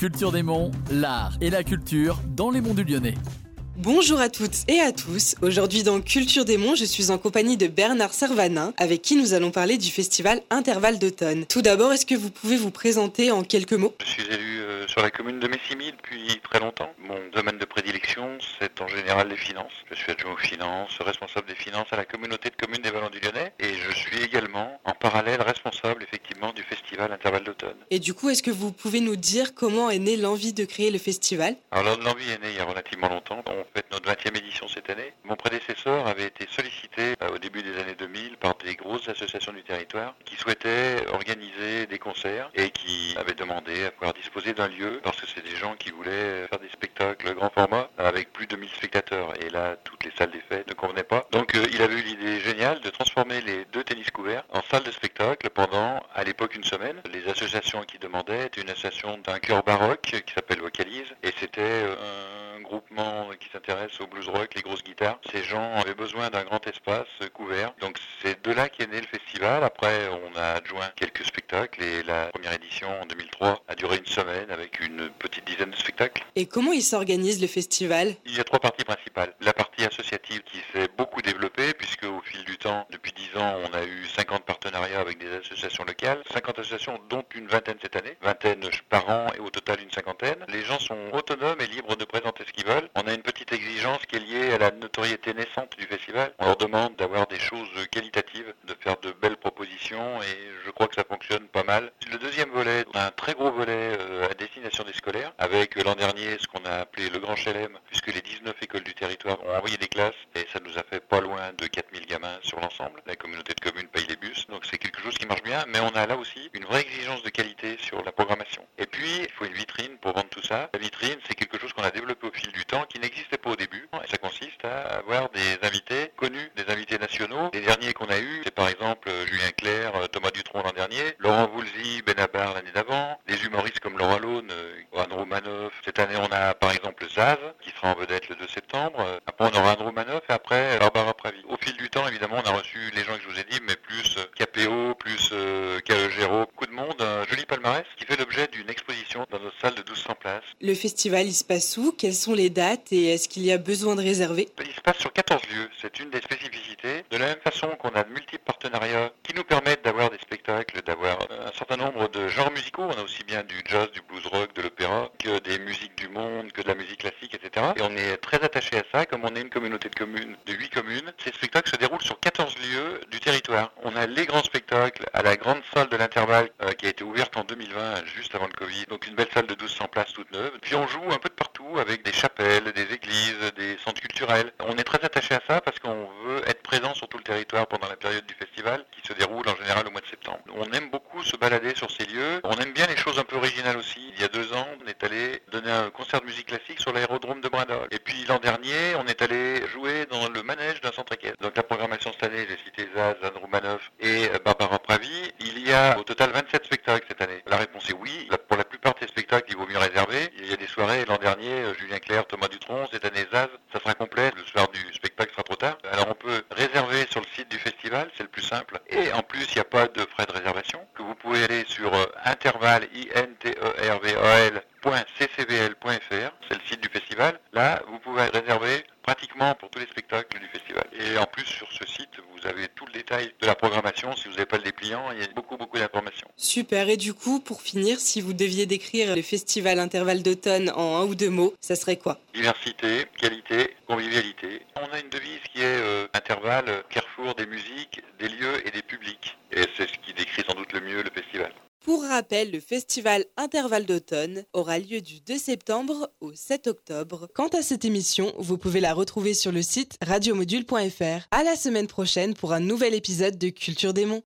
Culture des Monts, l'art et la culture dans les monts du Lyonnais. Bonjour à toutes et à tous. Aujourd'hui dans Culture des Monts, je suis en compagnie de Bernard Servanin, avec qui nous allons parler du festival Intervalle d'automne. Tout d'abord, est-ce que vous pouvez vous présenter en quelques mots? Je suis élu euh, sur la commune de Messimy depuis très longtemps. Mon domaine de prédilection, c'est en général les finances. Je suis adjoint aux finances, responsable des finances à la communauté de communes des Vallons du Lyonnais et je suis également en parallèle responsable effectivement du festival Intervalle d'automne. Et du coup, est-ce que vous pouvez nous dire comment est née l'envie de créer le festival? Alors l'envie est née il y a relativement longtemps. On fait notre 20e édition cette année. Mon prédécesseur avait été sollicité euh, au début des années 2000 par des grosses associations du territoire qui souhaitaient organiser des concerts et qui avaient demandé à pouvoir disposer d'un lieu parce que c'est des gens qui voulaient faire des spectacles grand format avec plus de 1000 spectateurs et là toutes les salles des fêtes ne convenaient pas. Donc euh, il avait eu l'idée géniale de transformer les deux tennis couverts en salle de spectacle pendant à l'époque une semaine. Les associations qui demandaient étaient une association d'un chœur baroque qui s'appelle Vocalise et c'était euh, un groupement qui s'intéresse au blues rock, les grosses guitares. Ces gens avaient besoin d'un grand espace couvert. Donc c'est de là qu'est né le festival. Après, on a adjoint quelques spectacles et la première édition en 2003 a duré une semaine avec une petite dizaine de spectacles. Et comment il s'organise le festival? Il y a trois parties principales. La partie associative qui s'est beaucoup développée puisque au fil du temps, depuis 10 ans, on a eu 50 partenariats avec des associations locales. 50 associations dont une vingtaine cette année. Vingtaine par an et au total une cinquantaine. Les gens sont autonomes et libres de présenter ce qu'ils veulent. On a une petite exigence qui est liée à la notoriété naissante du festival. On leur demande d'avoir des choses qualitatives, de faire de belles propositions et je crois que ça fonctionne pas mal. Le deuxième volet, on a un très gros volet euh, à destination des scolaires avec l'an dernier ce qu'on a appelé le Grand Chelem puisque les 19 écoles du territoire ont envoyé des classes et ça nous a fait pas loin de 4000 gamins sur l'ensemble. La communauté de communes paye les bus donc c'est quelque chose qui marche bien mais on a là aussi une vraie exigence de qualité sur la programmation. Et puis il faut une vitrine pour vendre tout ça. La vitrine c'est quelque chose qu'on a développé au fil du temps qui n'existait pas au début et ça consiste à avoir des invités connus, des invités nationaux. Les derniers qu'on a eus, c'est par exemple Julien Clerc, Thomas Dutronc l'an dernier, Laurent Voulzy, Benabar l'année d'avant, des humoristes comme Laura Lone, Juan Romanoff. Cette année, on a par exemple Zaz, qui sera en vedette le 2 septembre. Après, on aura Anne Romanoff et après Barbara Pravi. Au fil du temps, évidemment, on a reçu les gens que je vous ai dit, mais plus KPO, plus euh, Calogero, beaucoup de monde, un joli palmarès qui fait l'objet d'une exposition dans notre salle de 1200 places. Le festival, il se passe où? Quelles sont les dates? Et est-ce qu'il y a besoin de réserver? Il se passe sur 14 lieux, c'est une des spécificités. De la même façon qu'on a de multiples partenariats qui nous permettent d'avoir des spectacles, d'avoir un certain nombre de genres musicaux. On a aussi bien du jazz, du blues rock, de l'opéra, que des musiques du monde, que de la musique classique, etc. Et on est très attaché à ça, comme on est une communauté de communes de 8 communes. Ces spectacles se déroulent sur 14 lieux du On a les grands spectacles à la grande salle de l'intervalle euh, qui a été ouverte en 2020, juste avant le Covid. Donc une belle salle de 1200 places toute neuve. Puis on joue un peu de partout avec des chapelles, des églises, des centres culturels. On est très attaché à ça parce qu'on veut être présent sur tout le territoire pendant la période du festival qui se déroule en général au mois de septembre. On aime beaucoup se balader sur ces lieux bien les choses un peu originales aussi. Il y a deux ans, on est allé donner un concert de musique classique sur l'aérodrome de Brindol. Et puis l'an dernier, on est allé jouer dans le manège d'un centre équestre. Donc la programmation cette année, j'ai cité Zaz, Anne Roumanoff et Barbara Pravi. Il y a au total 27 spectacles cette année. La réponse est oui. Pour la plupart des spectacles, il vaut mieux réserver. Il y a des soirées, l'an dernier, Julien Clerc, Thomas Dutronc, cette année Zaz, ça sera complet. Le soir du spectacle sera trop tard. Alors on peut réserver sur le site du festival, c'est le plus simple. Et en plus, il n'y a pas de frais de réservation. Que vous pouvez aller sur intervalle, i n t e r v a l .ccvl.fr, c'est le site du festival. Là, vous pouvez réserver pratiquement pour tous les spectacles du festival. Et en plus, sur ce site, vous avez tout le détail de la programmation. Si vous n'avez pas le dépliant, il y a beaucoup, beaucoup d'informations. Super. Et du coup, pour finir, si vous deviez décrire le festival Intervalle d'automne en un ou deux mots, ça serait quoi? Diversité, qualité, convivialité. On a une devise qui est euh, intervalle, carrefour des musiques, des lieux et des publics. Et c'est ce qui décrit sans doute le mieux le festival. Pour rappel, le festival Intervalle d'automne aura lieu du 2 septembre au 7 octobre. Quant à cette émission, vous pouvez la retrouver sur le site radiomodule.fr. À la semaine prochaine pour un nouvel épisode de Culture des Monts.